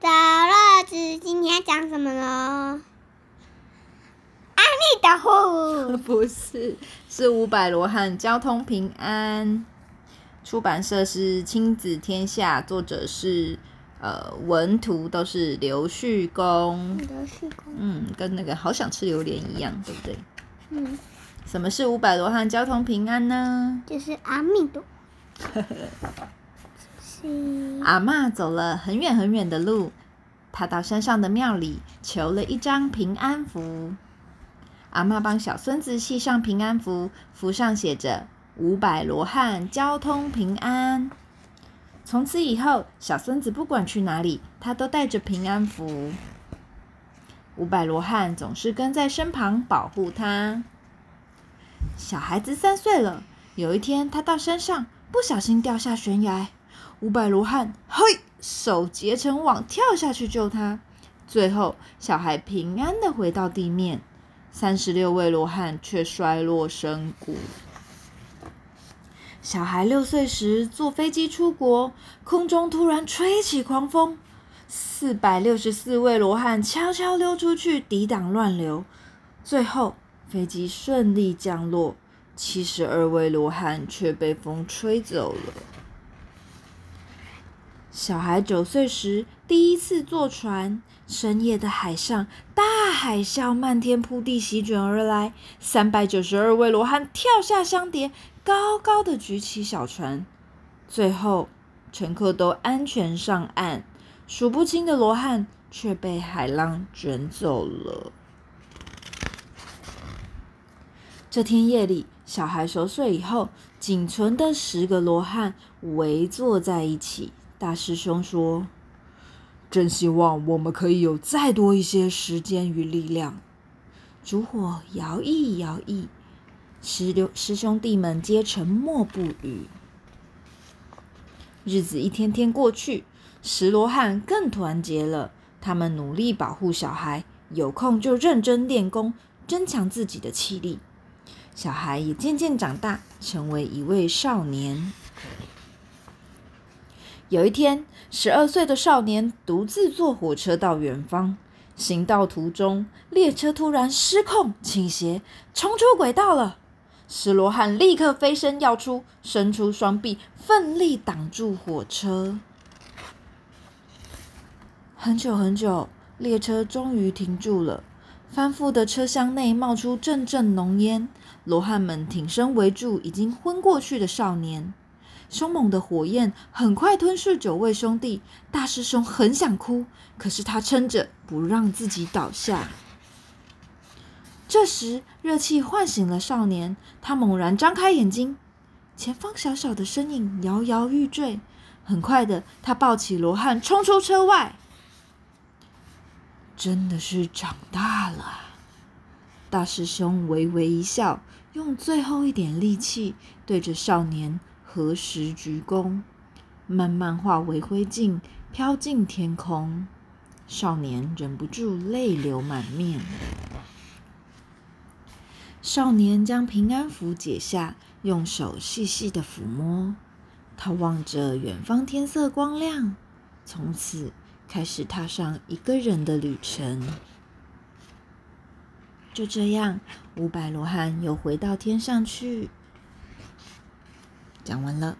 的乐子，今天讲什么呢？阿弥陀佛。不是，是五百罗汉交通平安。出版社是亲子天下，作者是呃文图都是刘旭公。刘旭公。嗯，跟那个好想吃榴莲一样，对不对？嗯。什么是五百罗汉交通平安呢？就是阿弥陀。阿妈走了很远很远的路，她到山上的庙里求了一张平安符。阿妈帮小孙子系上平安符，符上写着“五百罗汉交通平安”。从此以后，小孙子不管去哪里，他都带着平安符。五百罗汉总是跟在身旁保护他。小孩子三岁了，有一天他到山上，不小心掉下悬崖。五百罗汉，嘿，手结成网跳下去救他。最后，小孩平安的回到地面，三十六位罗汉却摔落深谷。小孩六岁时坐飞机出国，空中突然吹起狂风，四百六十四位罗汉悄悄溜出去抵挡乱流，最后飞机顺利降落，七十二位罗汉却被风吹走了。小孩九岁时第一次坐船，深夜的海上，大海啸漫天铺地席卷而来，三百九十二位罗汉跳下香蝶，高高的举起小船，最后乘客都安全上岸，数不清的罗汉却被海浪卷走了。这天夜里，小孩熟睡以后，仅存的十个罗汉围坐在一起。大师兄说：“真希望我们可以有再多一些时间与力量。”烛火摇曳摇曳，师兄师兄弟们皆沉默不语。日子一天天过去，石罗汉更团结了。他们努力保护小孩，有空就认真练功，增强自己的气力。小孩也渐渐长大，成为一位少年。有一天，十二岁的少年独自坐火车到远方。行到途中，列车突然失控倾斜，冲出轨道了。石罗汉立刻飞身要出，伸出双臂，奋力挡住火车。很久很久，列车终于停住了。翻覆的车厢内冒出阵阵浓烟，罗汉们挺身围住已经昏过去的少年。凶猛的火焰很快吞噬九位兄弟，大师兄很想哭，可是他撑着不让自己倒下。这时，热气唤醒了少年，他猛然张开眼睛，前方小小的身影摇摇欲坠。很快的，他抱起罗汉冲出车外。真的是长大了，大师兄微微一笑，用最后一点力气对着少年。何时鞠躬，慢慢化为灰烬，飘进天空。少年忍不住泪流满面。少年将平安符解下，用手细细的抚摸。他望着远方，天色光亮，从此开始踏上一个人的旅程。就这样，五百罗汉又回到天上去。讲完了，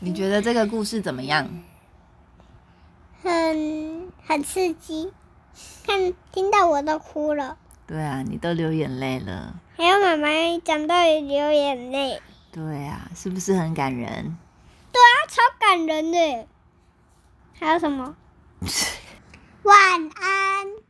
你觉得这个故事怎么样？很很刺激，看听到我都哭了。对啊，你都流眼泪了。还有妈妈讲到也流眼泪。对啊，是不是很感人？对啊，超感人的。还有什么？晚安。